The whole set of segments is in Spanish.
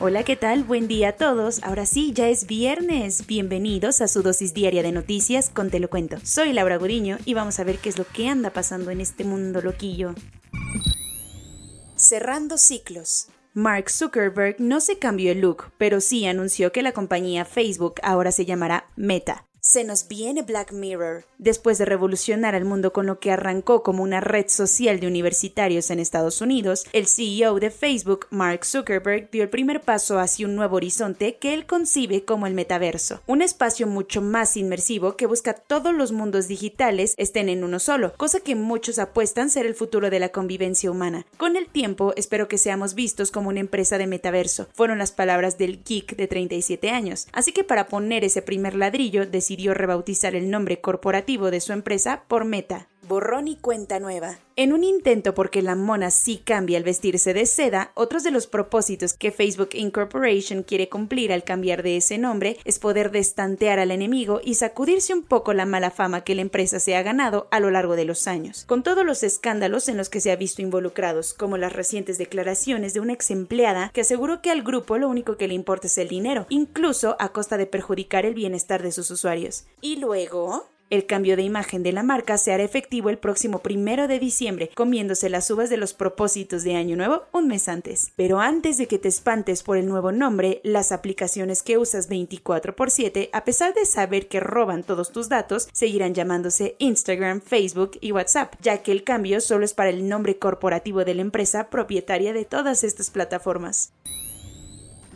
Hola, ¿qué tal? Buen día a todos. Ahora sí, ya es viernes. Bienvenidos a su dosis diaria de noticias con Te lo cuento. Soy Laura Guriño y vamos a ver qué es lo que anda pasando en este mundo loquillo. Cerrando ciclos. Mark Zuckerberg no se cambió el look, pero sí anunció que la compañía Facebook ahora se llamará Meta. Se nos viene Black Mirror. Después de revolucionar al mundo con lo que arrancó como una red social de universitarios en Estados Unidos, el CEO de Facebook, Mark Zuckerberg, dio el primer paso hacia un nuevo horizonte que él concibe como el metaverso, un espacio mucho más inmersivo que busca todos los mundos digitales estén en uno solo, cosa que muchos apuestan ser el futuro de la convivencia humana. Con el tiempo, espero que seamos vistos como una empresa de metaverso, fueron las palabras del geek de 37 años. Así que para poner ese primer ladrillo, decidió rebautizar el nombre corporativo de su empresa por Meta. Borrón y cuenta nueva. En un intento porque la mona sí cambia al vestirse de seda, otros de los propósitos que Facebook Incorporation quiere cumplir al cambiar de ese nombre es poder destantear al enemigo y sacudirse un poco la mala fama que la empresa se ha ganado a lo largo de los años. Con todos los escándalos en los que se ha visto involucrados, como las recientes declaraciones de una ex empleada que aseguró que al grupo lo único que le importa es el dinero, incluso a costa de perjudicar el bienestar de sus usuarios. Y luego, el cambio de imagen de la marca se hará efectivo el próximo primero de diciembre, comiéndose las uvas de los propósitos de Año Nuevo un mes antes. Pero antes de que te espantes por el nuevo nombre, las aplicaciones que usas 24 x 7, a pesar de saber que roban todos tus datos, seguirán llamándose Instagram, Facebook y WhatsApp, ya que el cambio solo es para el nombre corporativo de la empresa propietaria de todas estas plataformas.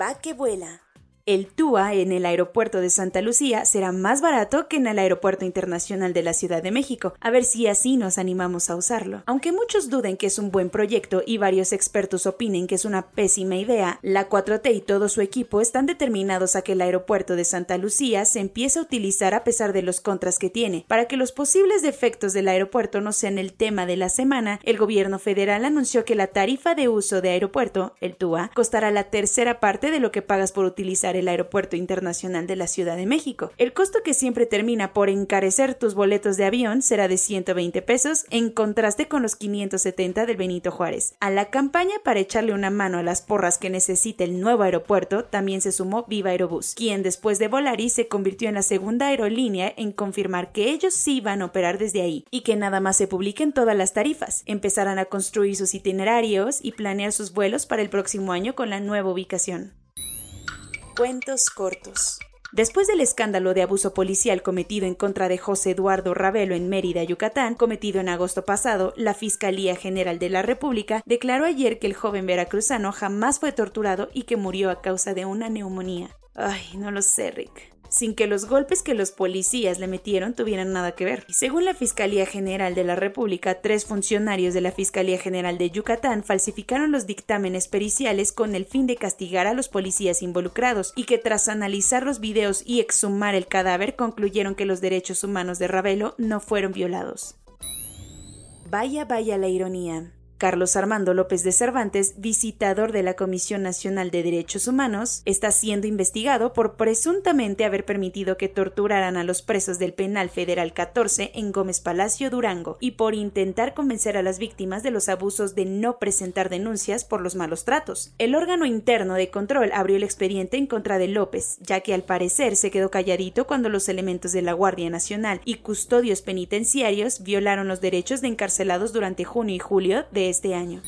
Va que vuela. El TUA en el aeropuerto de Santa Lucía será más barato que en el aeropuerto internacional de la Ciudad de México, a ver si así nos animamos a usarlo. Aunque muchos duden que es un buen proyecto y varios expertos opinen que es una pésima idea, la 4T y todo su equipo están determinados a que el aeropuerto de Santa Lucía se empiece a utilizar a pesar de los contras que tiene. Para que los posibles defectos del aeropuerto no sean el tema de la semana, el gobierno federal anunció que la tarifa de uso de aeropuerto, el TUA, costará la tercera parte de lo que pagas por utilizar el Aeropuerto Internacional de la Ciudad de México. El costo que siempre termina por encarecer tus boletos de avión será de 120 pesos en contraste con los 570 del Benito Juárez. A la campaña para echarle una mano a las porras que necesita el nuevo aeropuerto también se sumó Viva Aerobús, quien después de Volaris se convirtió en la segunda aerolínea en confirmar que ellos sí van a operar desde ahí y que nada más se publiquen todas las tarifas. Empezarán a construir sus itinerarios y planear sus vuelos para el próximo año con la nueva ubicación. Cuentos cortos. Después del escándalo de abuso policial cometido en contra de José Eduardo Ravelo en Mérida, Yucatán, cometido en agosto pasado, la Fiscalía General de la República declaró ayer que el joven veracruzano jamás fue torturado y que murió a causa de una neumonía. Ay, no lo sé, Rick sin que los golpes que los policías le metieron tuvieran nada que ver. Según la Fiscalía General de la República, tres funcionarios de la Fiscalía General de Yucatán falsificaron los dictámenes periciales con el fin de castigar a los policías involucrados y que tras analizar los videos y exhumar el cadáver concluyeron que los derechos humanos de Ravelo no fueron violados. Vaya, vaya la ironía. Carlos Armando López de Cervantes, visitador de la Comisión Nacional de Derechos Humanos, está siendo investigado por presuntamente haber permitido que torturaran a los presos del Penal Federal 14 en Gómez Palacio, Durango, y por intentar convencer a las víctimas de los abusos de no presentar denuncias por los malos tratos. El órgano interno de control abrió el expediente en contra de López, ya que al parecer se quedó calladito cuando los elementos de la Guardia Nacional y custodios penitenciarios violaron los derechos de encarcelados durante junio y julio de este año.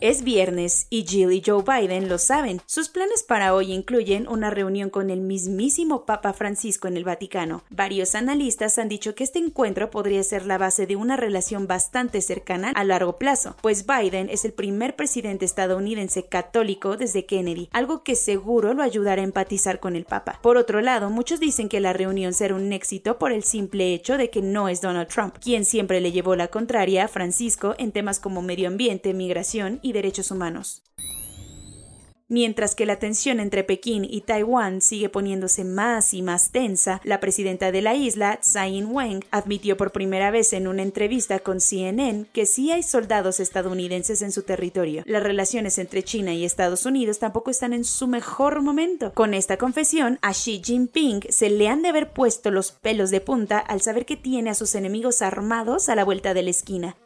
Es viernes y Jill y Joe Biden lo saben. Sus planes para hoy incluyen una reunión con el mismísimo Papa Francisco en el Vaticano. Varios analistas han dicho que este encuentro podría ser la base de una relación bastante cercana a largo plazo, pues Biden es el primer presidente estadounidense católico desde Kennedy, algo que seguro lo ayudará a empatizar con el Papa. Por otro lado, muchos dicen que la reunión será un éxito por el simple hecho de que no es Donald Trump, quien siempre le llevó la contraria a Francisco en temas como medio ambiente, migración y derechos humanos. Mientras que la tensión entre Pekín y Taiwán sigue poniéndose más y más tensa, la presidenta de la isla, Tsai Ing-wen, admitió por primera vez en una entrevista con CNN que sí hay soldados estadounidenses en su territorio. Las relaciones entre China y Estados Unidos tampoco están en su mejor momento. Con esta confesión, a Xi Jinping se le han de haber puesto los pelos de punta al saber que tiene a sus enemigos armados a la vuelta de la esquina.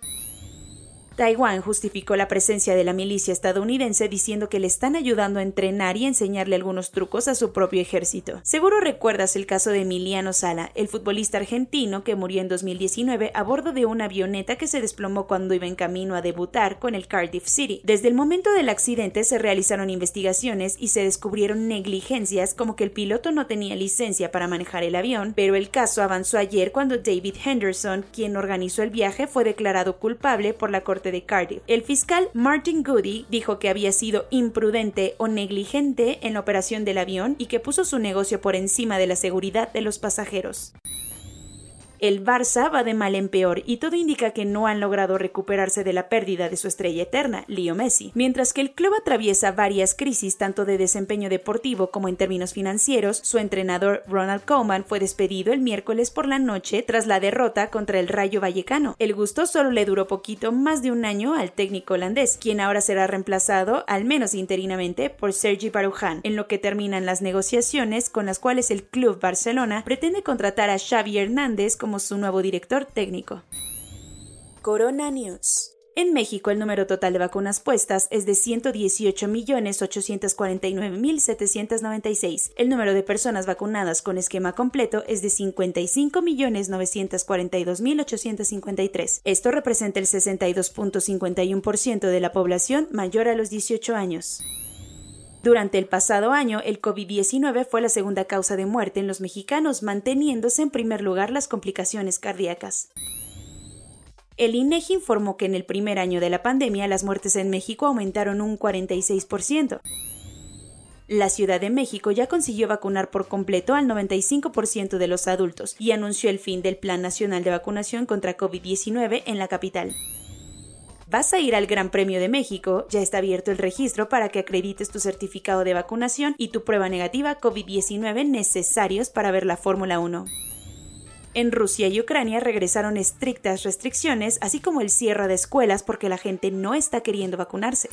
Taiwán justificó la presencia de la milicia estadounidense diciendo que le están ayudando a entrenar y enseñarle algunos trucos a su propio ejército. Seguro recuerdas el caso de Emiliano Sala, el futbolista argentino que murió en 2019 a bordo de una avioneta que se desplomó cuando iba en camino a debutar con el Cardiff City. Desde el momento del accidente se realizaron investigaciones y se descubrieron negligencias como que el piloto no tenía licencia para manejar el avión, pero el caso avanzó ayer cuando David Henderson, quien organizó el viaje, fue declarado culpable por la Corte Cardiff. El fiscal Martin Goody dijo que había sido imprudente o negligente en la operación del avión y que puso su negocio por encima de la seguridad de los pasajeros. El Barça va de mal en peor y todo indica que no han logrado recuperarse de la pérdida de su estrella eterna, Leo Messi. Mientras que el club atraviesa varias crisis tanto de desempeño deportivo como en términos financieros, su entrenador Ronald Koeman fue despedido el miércoles por la noche tras la derrota contra el Rayo Vallecano. El gusto solo le duró poquito más de un año al técnico holandés, quien ahora será reemplazado, al menos interinamente, por Sergi Barujan, en lo que terminan las negociaciones con las cuales el club Barcelona pretende contratar a Xavi Hernández su nuevo director técnico. Corona News. En México, el número total de vacunas puestas es de 118.849.796. El número de personas vacunadas con esquema completo es de 55.942.853. Esto representa el 62.51% de la población mayor a los 18 años. Durante el pasado año, el COVID-19 fue la segunda causa de muerte en los mexicanos, manteniéndose en primer lugar las complicaciones cardíacas. El INEGI informó que en el primer año de la pandemia las muertes en México aumentaron un 46%. La Ciudad de México ya consiguió vacunar por completo al 95% de los adultos y anunció el fin del Plan Nacional de Vacunación contra COVID-19 en la capital. ¿Vas a ir al Gran Premio de México? Ya está abierto el registro para que acredites tu certificado de vacunación y tu prueba negativa COVID-19 necesarios para ver la Fórmula 1. En Rusia y Ucrania regresaron estrictas restricciones, así como el cierre de escuelas porque la gente no está queriendo vacunarse.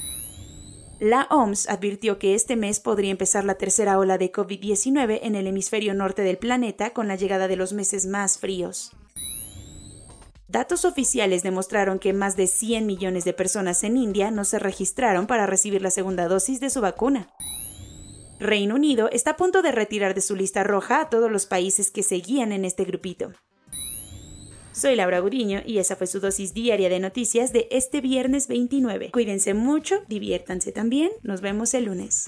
La OMS advirtió que este mes podría empezar la tercera ola de COVID-19 en el hemisferio norte del planeta con la llegada de los meses más fríos. Datos oficiales demostraron que más de 100 millones de personas en India no se registraron para recibir la segunda dosis de su vacuna. Reino Unido está a punto de retirar de su lista roja a todos los países que seguían en este grupito. Soy Laura Guriño y esa fue su dosis diaria de noticias de este viernes 29. Cuídense mucho, diviértanse también, nos vemos el lunes.